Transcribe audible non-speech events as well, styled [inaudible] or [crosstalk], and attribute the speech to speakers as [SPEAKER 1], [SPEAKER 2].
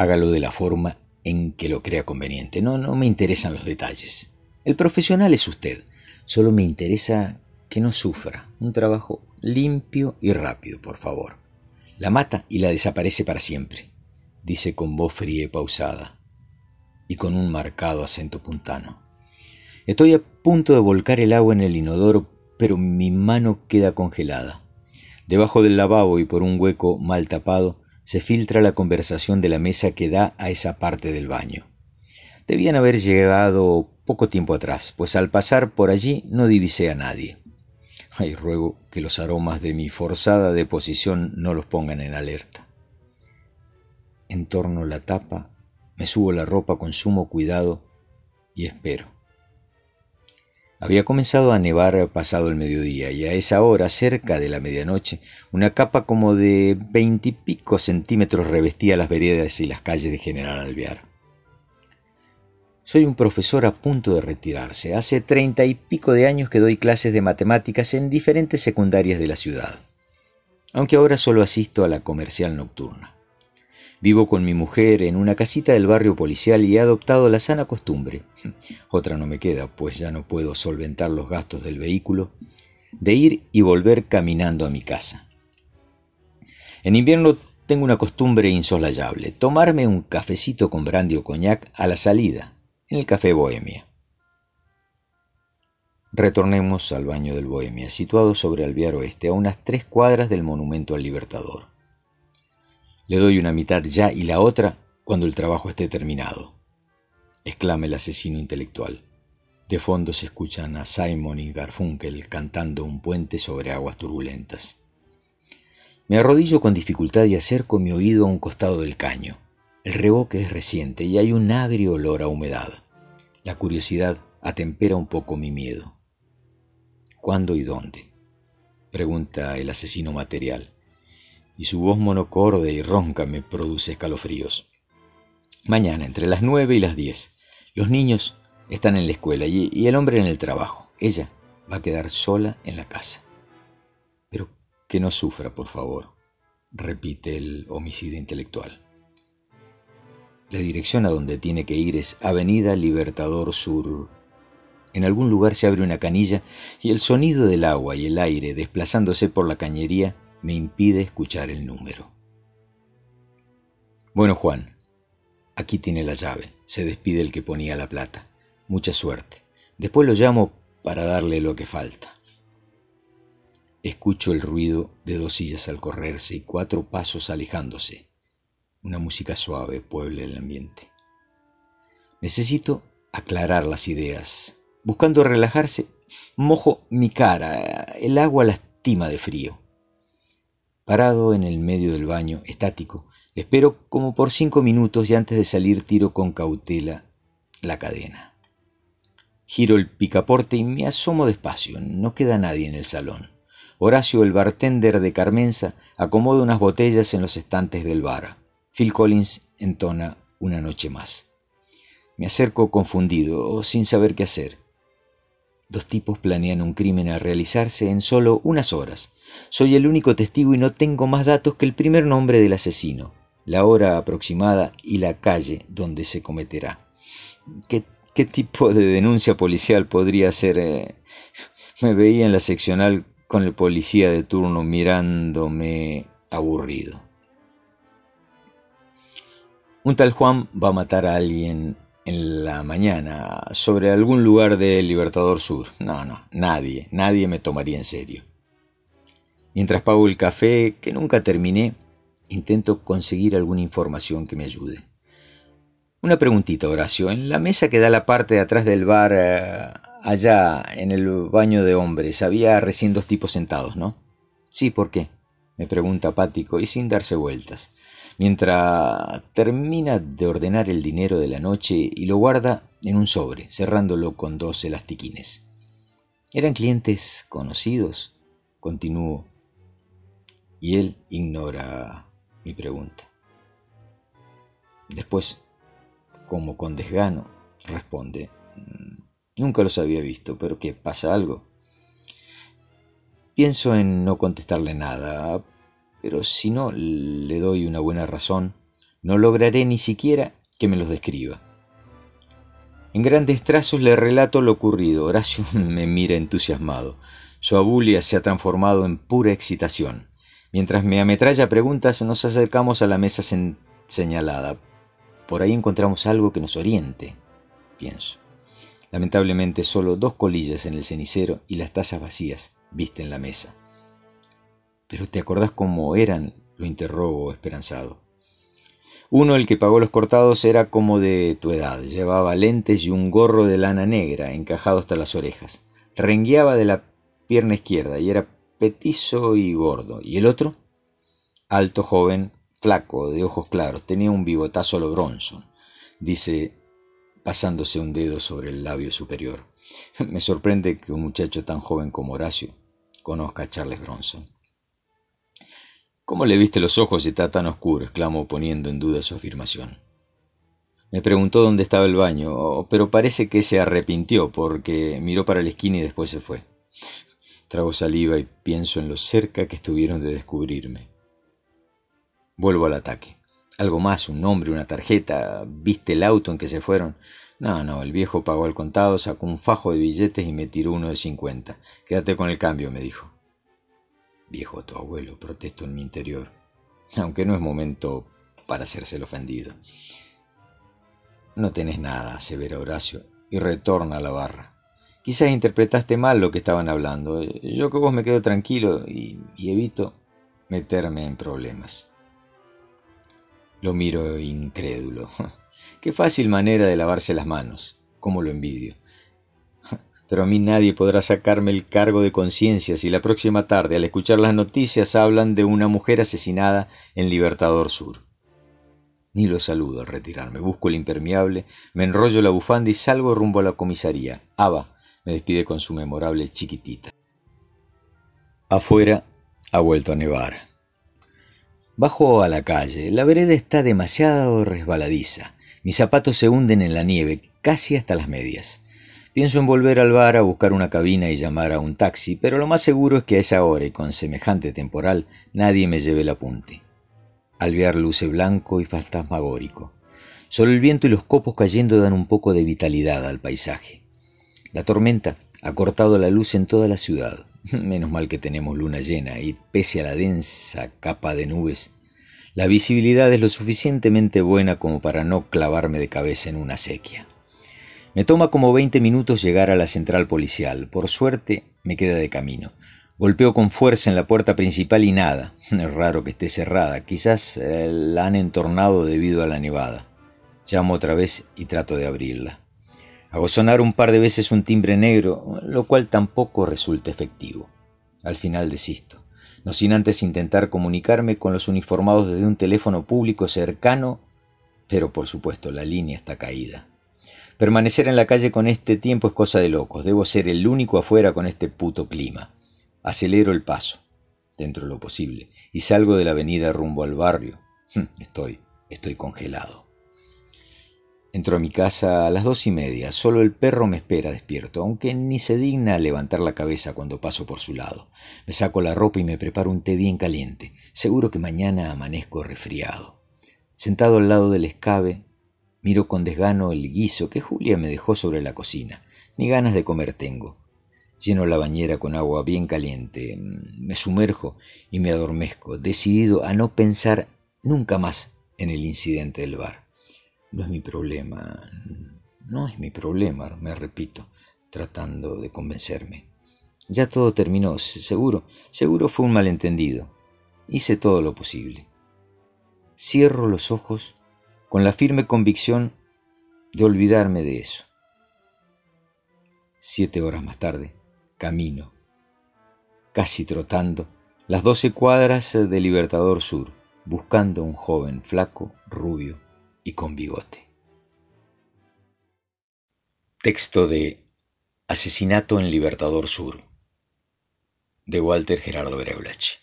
[SPEAKER 1] hágalo de la forma en que lo crea conveniente. No, no me interesan los detalles. El profesional es usted. Solo me interesa que no sufra. Un trabajo limpio y rápido, por favor. La mata y la desaparece para siempre, dice con voz fría y pausada, y con un marcado acento puntano. Estoy a punto de volcar el agua en el inodoro, pero mi mano queda congelada. Debajo del lavabo y por un hueco mal tapado se filtra la conversación de la mesa que da a esa parte del baño. Debían haber llegado poco tiempo atrás, pues al pasar por allí no divisé a nadie. Ay, ruego que los aromas de mi forzada deposición no los pongan en alerta. Entorno la tapa, me subo la ropa con sumo cuidado y espero. Había comenzado a nevar pasado el mediodía y a esa hora, cerca de la medianoche, una capa como de veintipico centímetros revestía las veredas y las calles de General Alvear. Soy un profesor a punto de retirarse. Hace treinta y pico de años que doy clases de matemáticas en diferentes secundarias de la ciudad, aunque ahora solo asisto a la comercial nocturna. Vivo con mi mujer en una casita del barrio policial y he adoptado la sana costumbre, [laughs] otra no me queda, pues ya no puedo solventar los gastos del vehículo, de ir y volver caminando a mi casa. En invierno tengo una costumbre insolayable, tomarme un cafecito con brandy o coñac a la salida, en el café Bohemia. Retornemos al baño del Bohemia, situado sobre Alvear Oeste, a unas tres cuadras del Monumento al Libertador. Le doy una mitad ya y la otra cuando el trabajo esté terminado, exclama el asesino intelectual. De fondo se escuchan a Simon y Garfunkel cantando un puente sobre aguas turbulentas. Me arrodillo con dificultad y acerco mi oído a un costado del caño. El reboque es reciente y hay un agrio olor a humedad. La curiosidad atempera un poco mi miedo. ¿Cuándo y dónde? pregunta el asesino material y su voz monocorde y ronca me produce escalofríos. Mañana, entre las nueve y las diez, los niños están en la escuela y, el hombre en el trabajo. Ella va a quedar sola en la casa. Pero que no sufra, por favor, repite el homicida intelectual. La dirección a donde tiene que ir es Avenida Libertador Sur. En algún lugar se abre una canilla y el sonido del agua y el aire desplazándose por la cañería me impide escuchar el número. Bueno, Juan, aquí tiene la llave, se despide el que ponía la plata. Mucha suerte. Después lo llamo para darle lo que falta. Escucho el ruido de dos sillas al correrse y cuatro pasos alejándose. Una música suave puebla el ambiente. Necesito aclarar las ideas. Buscando relajarse, mojo mi cara. El agua lastima de frío. Parado en el medio del baño, estático, espero como por cinco minutos y antes de salir tiro con cautela la cadena. Giro el picaporte y me asomo despacio. No queda nadie en el salón. Horacio, el bartender de Carmenza, acomoda unas botellas en los estantes del bar. Phil Collins entona una noche más. Me acerco confundido, sin saber qué hacer. Dos tipos planean un crimen a realizarse en solo unas horas. Soy el único testigo y no tengo más datos que el primer nombre del asesino, la hora aproximada y la calle donde se cometerá. ¿Qué, tipo de denuncia policial podría ser? Eh? Me veía en la seccional con el policía de turno mirándome aburrido. Un tal Juan va a matar a alguien en la mañana sobre algún lugar de Libertador Sur. No, no, nadie, nadie me tomaría en serio. Mientras pago el café, que nunca terminé, intento conseguir alguna información que me ayude. Una preguntita, Horacio. En la mesa que da la parte de atrás del bar, eh, allá en el baño de hombres, había recién dos tipos sentados, ¿no? Sí, ¿por qué? me pregunta apático y sin darse vueltas, mientras termina de ordenar el dinero de la noche y lo guarda en un sobre, cerrándolo con dos elastiquines. ¿Eran clientes conocidos? Continúo y él ignora mi pregunta. Después, como con desgano, responde, mm, nunca los había visto, pero ¿qué? ¿Pasa algo? Pienso en no contestarle nada, pero si no le doy una buena razón, no lograré ni siquiera que me los describa. En grandes trazos le relato lo ocurrido. Horacio [laughs] me mira entusiasmado. Su abulia se ha transformado en pura excitación. Mientras me ametralla preguntas, nos acercamos a la mesa señalada. Por ahí encontramos algo que nos oriente, pienso. Lamentablemente solo dos colillas en el cenicero y las tazas vacías visten la mesa. ¿Pero te acordás cómo eran? lo interrogo esperanzado. Uno, el que pagó los cortados, era como de tu edad, llevaba lentes y un gorro de lana negra encajado hasta las orejas. Rengueaba de la pierna izquierda y era petizo y gordo. ¿Y el otro? Alto, joven, flaco, de ojos claros, tenía un bigotazo a lo Bronson, dice pasándose un dedo sobre el labio superior. [laughs] Me sorprende que un muchacho tan joven como Horacio conozca a Charles Bronson. ¿Cómo le viste los ojos y está tan oscuro? exclamó poniendo en duda su afirmación. Me preguntó dónde estaba el baño, pero parece que se arrepintió porque miró para la esquina y después se fue. Trago saliva y pienso en lo cerca que estuvieron de descubrirme. Vuelvo al ataque. Algo más, un nombre, una tarjeta. ¿Viste el auto en que se fueron? No, no, el viejo pagó al contado, sacó un fajo de billetes y me tiró uno de cincuenta. Quédate con el cambio, me dijo. Viejo tu abuelo, protesto en mi interior, aunque no es momento para hacerse el ofendido. No tenés nada, asevera Horacio, y retorna a la barra. Quizás interpretaste mal lo que estaban hablando. Yo que vos me quedo tranquilo y, y evito meterme en problemas. Lo miro incrédulo. [laughs] Qué fácil manera de lavarse las manos. ¿Cómo lo envidio? Pero a mí nadie podrá sacarme el cargo de conciencia si la próxima tarde, al escuchar las noticias, hablan de una mujer asesinada en Libertador Sur. Ni lo saludo al retirarme, busco el impermeable, me enrollo la bufanda y salgo rumbo a la comisaría. Ava me despide con su memorable chiquitita. Afuera ha vuelto a nevar. Bajo a la calle. La vereda está demasiado resbaladiza. Mis zapatos se hunden en la nieve, casi hasta las medias. Pienso en volver al bar a buscar una cabina y llamar a un taxi, pero lo más seguro es que a esa hora y con semejante temporal nadie me lleve el apunte. Alvear luce blanco y fantasmagórico. Solo el viento y los copos cayendo dan un poco de vitalidad al paisaje. La tormenta ha cortado la luz en toda la ciudad. [laughs] Menos mal que tenemos luna llena y pese a la densa capa de nubes, la visibilidad es lo suficientemente buena como para no clavarme de cabeza en una sequía. Me toma como 20 minutos llegar a la central policial. Por suerte, me queda de camino. Golpeo con fuerza en la puerta principal y nada. [laughs] Es raro que esté cerrada. Quizás eh, la han entornado debido a la nevada. Llamo otra vez y trato de abrirla. Hago sonar un par de veces un timbre negro, lo cual tampoco resulta efectivo. Al final desisto, no sin antes intentar comunicarme con los uniformados desde un teléfono público cercano, pero por supuesto la línea está caída. Permanecer en la calle con este tiempo es cosa de locos. Debo ser el único afuera con este puto clima. Acelero el paso, dentro de lo posible, y salgo de la avenida rumbo al barrio. Hm, estoy, estoy congelado. Entro a mi casa a las dos y media. Solo el perro me espera despierto, aunque ni se digna levantar la cabeza cuando paso por su lado. Me saco la ropa y me preparo un té bien caliente. Seguro que mañana amanezco resfriado. Sentado al lado del escabe, Miro con desgano el guiso que Julia me dejó sobre la cocina. Ni ganas de comer tengo. Lleno la bañera con agua bien caliente, me sumerjo y me adormezco, decidido a no pensar nunca más en el incidente del bar. No es mi problema, no es mi problema, me repito, tratando de convencerme. Ya todo terminó, seguro, seguro fue un malentendido. Hice todo lo posible. Cierro los ojos con la firme convicción de olvidarme de eso. Siete horas más tarde, camino, casi trotando, las doce cuadras de Libertador Sur, buscando a un joven flaco, rubio y con bigote. Texto de Asesinato en Libertador Sur, de Walter Gerardo Greulach.